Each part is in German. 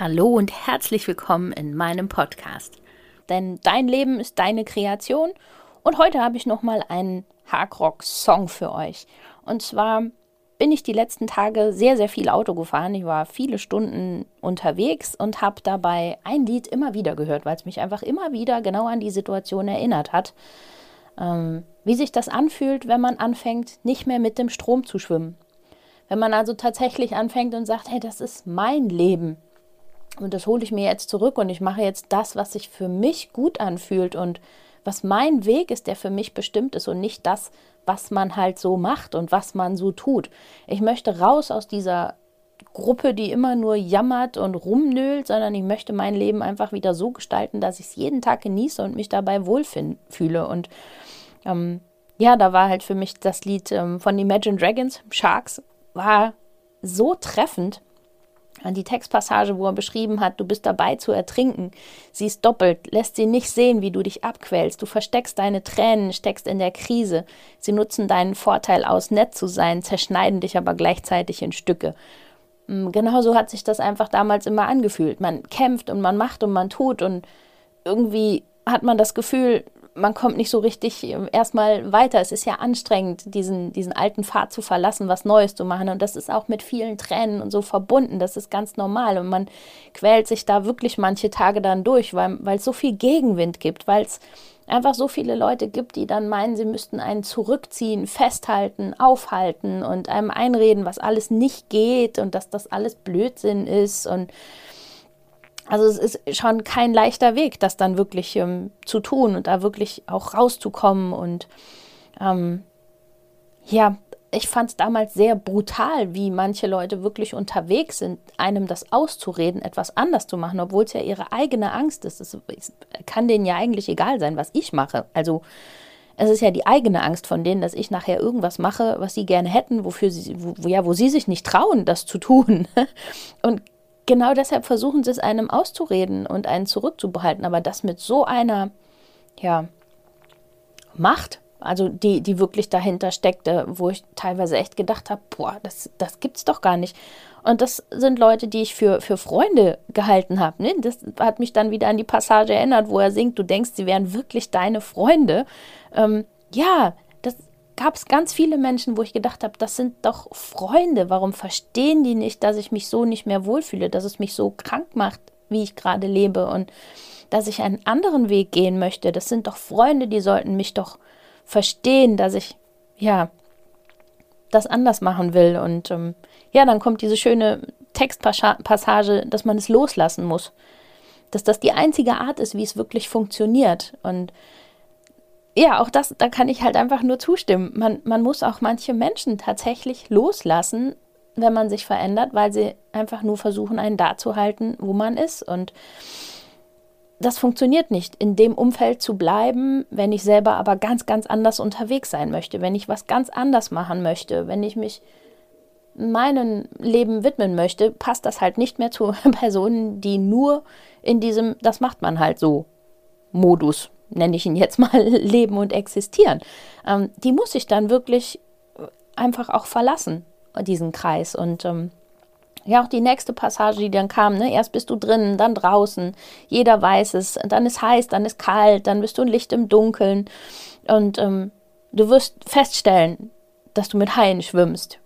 Hallo und herzlich willkommen in meinem Podcast. Denn dein Leben ist deine Kreation und heute habe ich nochmal einen Hardrock-Song für euch. Und zwar bin ich die letzten Tage sehr, sehr viel Auto gefahren. Ich war viele Stunden unterwegs und habe dabei ein Lied immer wieder gehört, weil es mich einfach immer wieder genau an die Situation erinnert hat. Ähm, wie sich das anfühlt, wenn man anfängt, nicht mehr mit dem Strom zu schwimmen. Wenn man also tatsächlich anfängt und sagt, hey, das ist mein Leben. Und das hole ich mir jetzt zurück und ich mache jetzt das, was sich für mich gut anfühlt und was mein Weg ist, der für mich bestimmt ist und nicht das, was man halt so macht und was man so tut. Ich möchte raus aus dieser Gruppe, die immer nur jammert und rumnölt, sondern ich möchte mein Leben einfach wieder so gestalten, dass ich es jeden Tag genieße und mich dabei wohlfühle. Und ähm, ja, da war halt für mich das Lied ähm, von Imagine Dragons, Sharks, war so treffend, die Textpassage, wo er beschrieben hat, du bist dabei zu ertrinken. Sie ist doppelt, lässt sie nicht sehen, wie du dich abquälst. Du versteckst deine Tränen, steckst in der Krise. Sie nutzen deinen Vorteil aus, nett zu sein, zerschneiden dich aber gleichzeitig in Stücke. Mm, genauso hat sich das einfach damals immer angefühlt. Man kämpft und man macht und man tut und irgendwie hat man das Gefühl, man kommt nicht so richtig ähm, erstmal weiter. Es ist ja anstrengend, diesen, diesen alten Pfad zu verlassen, was Neues zu machen. Und das ist auch mit vielen Tränen und so verbunden. Das ist ganz normal. Und man quält sich da wirklich manche Tage dann durch, weil, weil es so viel Gegenwind gibt, weil es einfach so viele Leute gibt, die dann meinen, sie müssten einen zurückziehen, festhalten, aufhalten und einem einreden, was alles nicht geht und dass das alles Blödsinn ist und also es ist schon kein leichter Weg, das dann wirklich ähm, zu tun und da wirklich auch rauszukommen. Und ähm, ja, ich fand es damals sehr brutal, wie manche Leute wirklich unterwegs sind, einem das auszureden, etwas anders zu machen, obwohl es ja ihre eigene Angst ist. Es kann denen ja eigentlich egal sein, was ich mache. Also es ist ja die eigene Angst von denen, dass ich nachher irgendwas mache, was sie gerne hätten, wofür sie, wo, ja, wo sie sich nicht trauen, das zu tun. Und genau deshalb versuchen sie es einem auszureden und einen zurückzubehalten. Aber das mit so einer, ja, Macht, also die, die wirklich dahinter steckte, wo ich teilweise echt gedacht habe, boah, das, das gibt's doch gar nicht. Und das sind Leute, die ich für, für Freunde gehalten habe. Ne? Das hat mich dann wieder an die Passage erinnert, wo er singt, du denkst, sie wären wirklich deine Freunde. Ähm, ja, gab es ganz viele Menschen, wo ich gedacht habe, das sind doch Freunde. Warum verstehen die nicht, dass ich mich so nicht mehr wohlfühle, dass es mich so krank macht, wie ich gerade lebe und dass ich einen anderen Weg gehen möchte? Das sind doch Freunde, die sollten mich doch verstehen, dass ich, ja, das anders machen will. Und ähm, ja, dann kommt diese schöne Textpassage, dass man es loslassen muss. Dass das die einzige Art ist, wie es wirklich funktioniert. Und ja, auch das, da kann ich halt einfach nur zustimmen. Man, man muss auch manche Menschen tatsächlich loslassen, wenn man sich verändert, weil sie einfach nur versuchen, einen da zu halten, wo man ist. Und das funktioniert nicht, in dem Umfeld zu bleiben, wenn ich selber aber ganz, ganz anders unterwegs sein möchte, wenn ich was ganz anders machen möchte, wenn ich mich meinem Leben widmen möchte, passt das halt nicht mehr zu Personen, die nur in diesem, das macht man halt so, Modus nenne ich ihn jetzt mal, leben und existieren. Ähm, die muss ich dann wirklich einfach auch verlassen, diesen Kreis. Und ähm, ja, auch die nächste Passage, die dann kam, ne? erst bist du drinnen, dann draußen, jeder weiß es, dann ist heiß, dann ist kalt, dann bist du ein Licht im Dunkeln und ähm, du wirst feststellen, dass du mit Haien schwimmst.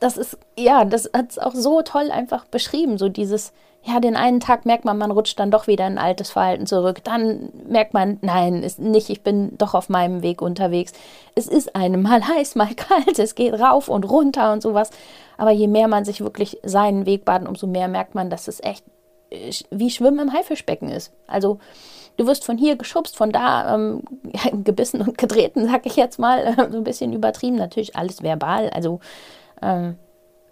Das ist, ja, das hat es auch so toll einfach beschrieben, so dieses, ja, den einen Tag merkt man, man rutscht dann doch wieder in altes Verhalten zurück. Dann merkt man, nein, ist nicht, ich bin doch auf meinem Weg unterwegs. Es ist einem mal heiß, mal kalt, es geht rauf und runter und sowas. Aber je mehr man sich wirklich seinen Weg baden, umso mehr merkt man, dass es echt äh, wie Schwimmen im Haifischbecken ist. Also du wirst von hier geschubst, von da ähm, gebissen und getreten, sag ich jetzt mal, so ein bisschen übertrieben, natürlich alles verbal. Also, ähm,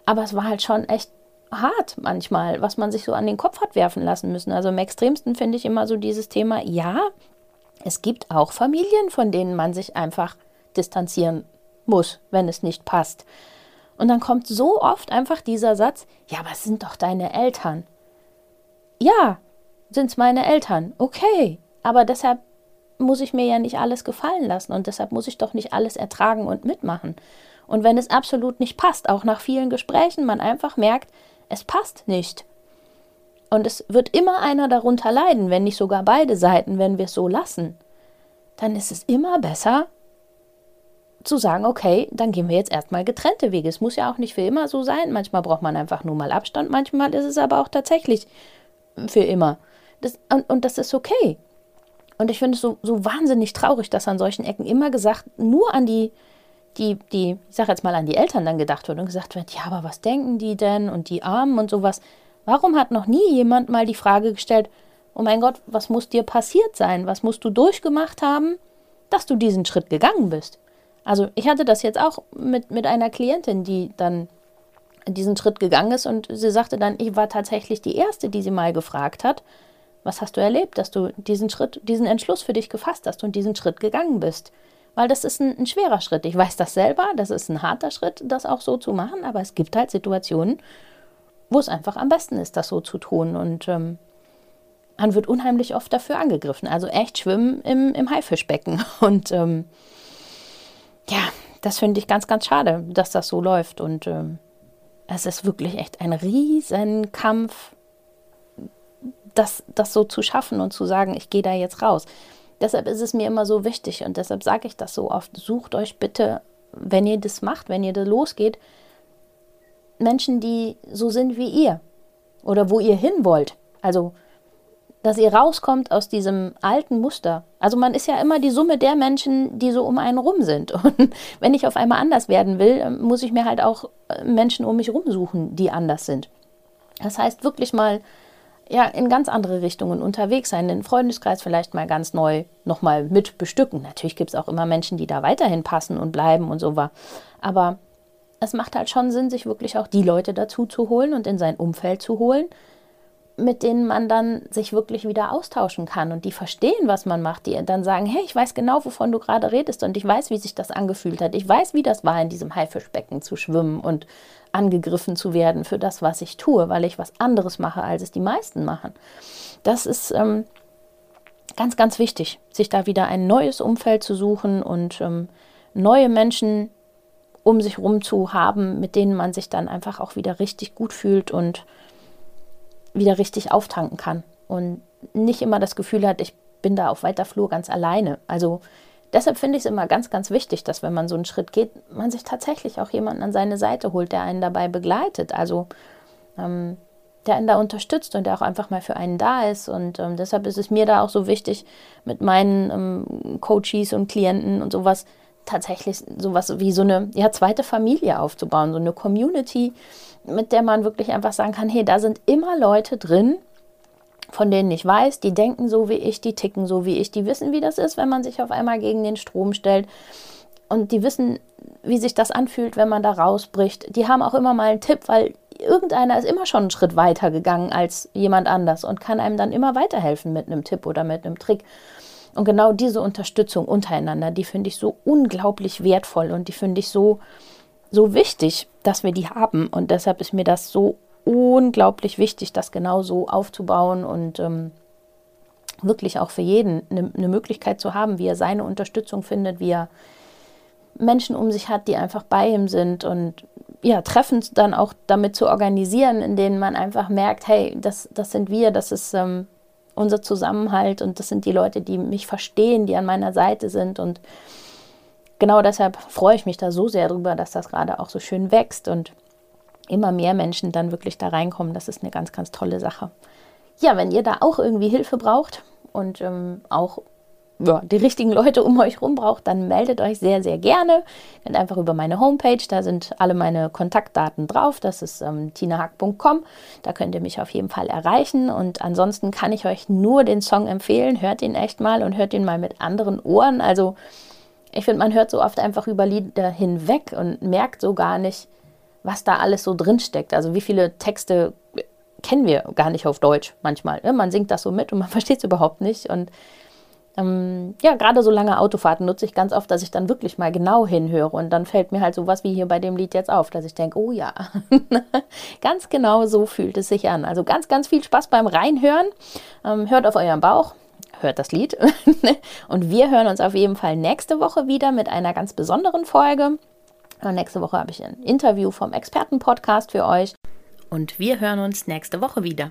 aber es war halt schon echt hart manchmal, was man sich so an den Kopf hat werfen lassen müssen. Also im extremsten finde ich immer so dieses Thema, ja, es gibt auch Familien, von denen man sich einfach distanzieren muss, wenn es nicht passt. Und dann kommt so oft einfach dieser Satz, ja, aber es sind doch deine Eltern. Ja, sind es meine Eltern. Okay, aber deshalb muss ich mir ja nicht alles gefallen lassen und deshalb muss ich doch nicht alles ertragen und mitmachen. Und wenn es absolut nicht passt, auch nach vielen Gesprächen, man einfach merkt, es passt nicht. Und es wird immer einer darunter leiden, wenn nicht sogar beide Seiten, wenn wir es so lassen. Dann ist es immer besser zu sagen, okay, dann gehen wir jetzt erstmal getrennte Wege. Es muss ja auch nicht für immer so sein. Manchmal braucht man einfach nur mal Abstand, manchmal ist es aber auch tatsächlich für immer. Das, und, und das ist okay. Und ich finde es so, so wahnsinnig traurig, dass an solchen Ecken immer gesagt, nur an die, die, die, ich sage jetzt mal an die Eltern dann gedacht wird und gesagt wird, ja, aber was denken die denn und die Armen und sowas. Warum hat noch nie jemand mal die Frage gestellt, oh mein Gott, was muss dir passiert sein? Was musst du durchgemacht haben, dass du diesen Schritt gegangen bist? Also ich hatte das jetzt auch mit, mit einer Klientin, die dann diesen Schritt gegangen ist und sie sagte dann, ich war tatsächlich die Erste, die sie mal gefragt hat, was hast du erlebt, dass du diesen Schritt, diesen Entschluss für dich gefasst hast und diesen Schritt gegangen bist? Weil das ist ein, ein schwerer Schritt. Ich weiß das selber, das ist ein harter Schritt, das auch so zu machen, aber es gibt halt Situationen, wo es einfach am besten ist, das so zu tun. Und ähm, man wird unheimlich oft dafür angegriffen. Also echt schwimmen im, im Haifischbecken. Und ähm, ja, das finde ich ganz, ganz schade, dass das so läuft. Und ähm, es ist wirklich echt ein Riesenkampf, das, das so zu schaffen und zu sagen, ich gehe da jetzt raus. Deshalb ist es mir immer so wichtig und deshalb sage ich das so oft. Sucht euch bitte, wenn ihr das macht, wenn ihr da losgeht, Menschen, die so sind wie ihr oder wo ihr hin wollt. Also, dass ihr rauskommt aus diesem alten Muster. Also man ist ja immer die Summe der Menschen, die so um einen rum sind. Und wenn ich auf einmal anders werden will, muss ich mir halt auch äh, Menschen um mich rumsuchen, die anders sind. Das heißt wirklich mal ja in ganz andere Richtungen unterwegs sein, den Freundeskreis vielleicht mal ganz neu nochmal mit bestücken. Natürlich gibt es auch immer Menschen, die da weiterhin passen und bleiben und so war. Aber es macht halt schon Sinn, sich wirklich auch die Leute dazu zu holen und in sein Umfeld zu holen, mit denen man dann sich wirklich wieder austauschen kann und die verstehen, was man macht, die dann sagen, hey, ich weiß genau, wovon du gerade redest und ich weiß, wie sich das angefühlt hat. Ich weiß, wie das war, in diesem Haifischbecken zu schwimmen und angegriffen zu werden für das, was ich tue, weil ich was anderes mache, als es die meisten machen. Das ist ähm, ganz, ganz wichtig, sich da wieder ein neues Umfeld zu suchen und ähm, neue Menschen um sich herum zu haben, mit denen man sich dann einfach auch wieder richtig gut fühlt und wieder richtig auftanken kann und nicht immer das Gefühl hat, ich bin da auf weiter Flur ganz alleine. Also deshalb finde ich es immer ganz, ganz wichtig, dass wenn man so einen Schritt geht, man sich tatsächlich auch jemanden an seine Seite holt, der einen dabei begleitet. Also ähm, der einen da unterstützt und der auch einfach mal für einen da ist. Und ähm, deshalb ist es mir da auch so wichtig, mit meinen ähm, Coaches und Klienten und sowas tatsächlich sowas wie so eine ja, zweite Familie aufzubauen, so eine Community, mit der man wirklich einfach sagen kann, hey, da sind immer Leute drin, von denen ich weiß, die denken so wie ich, die ticken so wie ich, die wissen, wie das ist, wenn man sich auf einmal gegen den Strom stellt. Und die wissen, wie sich das anfühlt, wenn man da rausbricht. Die haben auch immer mal einen Tipp, weil irgendeiner ist immer schon einen Schritt weiter gegangen als jemand anders und kann einem dann immer weiterhelfen mit einem Tipp oder mit einem Trick. Und genau diese Unterstützung untereinander, die finde ich so unglaublich wertvoll und die finde ich so, so wichtig, dass wir die haben. Und deshalb ist mir das so unglaublich wichtig, das genau so aufzubauen und ähm, wirklich auch für jeden eine, eine Möglichkeit zu haben, wie er seine Unterstützung findet, wie er Menschen um sich hat, die einfach bei ihm sind und ja, Treffen dann auch damit zu organisieren, in denen man einfach merkt, hey, das, das sind wir, das ist ähm, unser Zusammenhalt und das sind die Leute, die mich verstehen, die an meiner Seite sind und genau deshalb freue ich mich da so sehr drüber, dass das gerade auch so schön wächst und immer mehr Menschen dann wirklich da reinkommen. Das ist eine ganz, ganz tolle Sache. Ja, wenn ihr da auch irgendwie Hilfe braucht und ähm, auch ja, die richtigen Leute um euch rum braucht, dann meldet euch sehr, sehr gerne. Geht einfach über meine Homepage, da sind alle meine Kontaktdaten drauf. Das ist ähm, tinahack.com. Da könnt ihr mich auf jeden Fall erreichen. Und ansonsten kann ich euch nur den Song empfehlen. Hört ihn echt mal und hört ihn mal mit anderen Ohren. Also ich finde, man hört so oft einfach über Lieder hinweg und merkt so gar nicht, was da alles so drinsteckt. Also wie viele Texte kennen wir gar nicht auf Deutsch manchmal. Ne? Man singt das so mit und man versteht es überhaupt nicht. Und ähm, ja, gerade so lange Autofahrten nutze ich ganz oft, dass ich dann wirklich mal genau hinhöre und dann fällt mir halt sowas wie hier bei dem Lied jetzt auf, dass ich denke, oh ja, ganz genau so fühlt es sich an. Also ganz, ganz viel Spaß beim Reinhören. Ähm, hört auf euren Bauch, hört das Lied und wir hören uns auf jeden Fall nächste Woche wieder mit einer ganz besonderen Folge. Nächste Woche habe ich ein Interview vom Expertenpodcast für euch und wir hören uns nächste Woche wieder.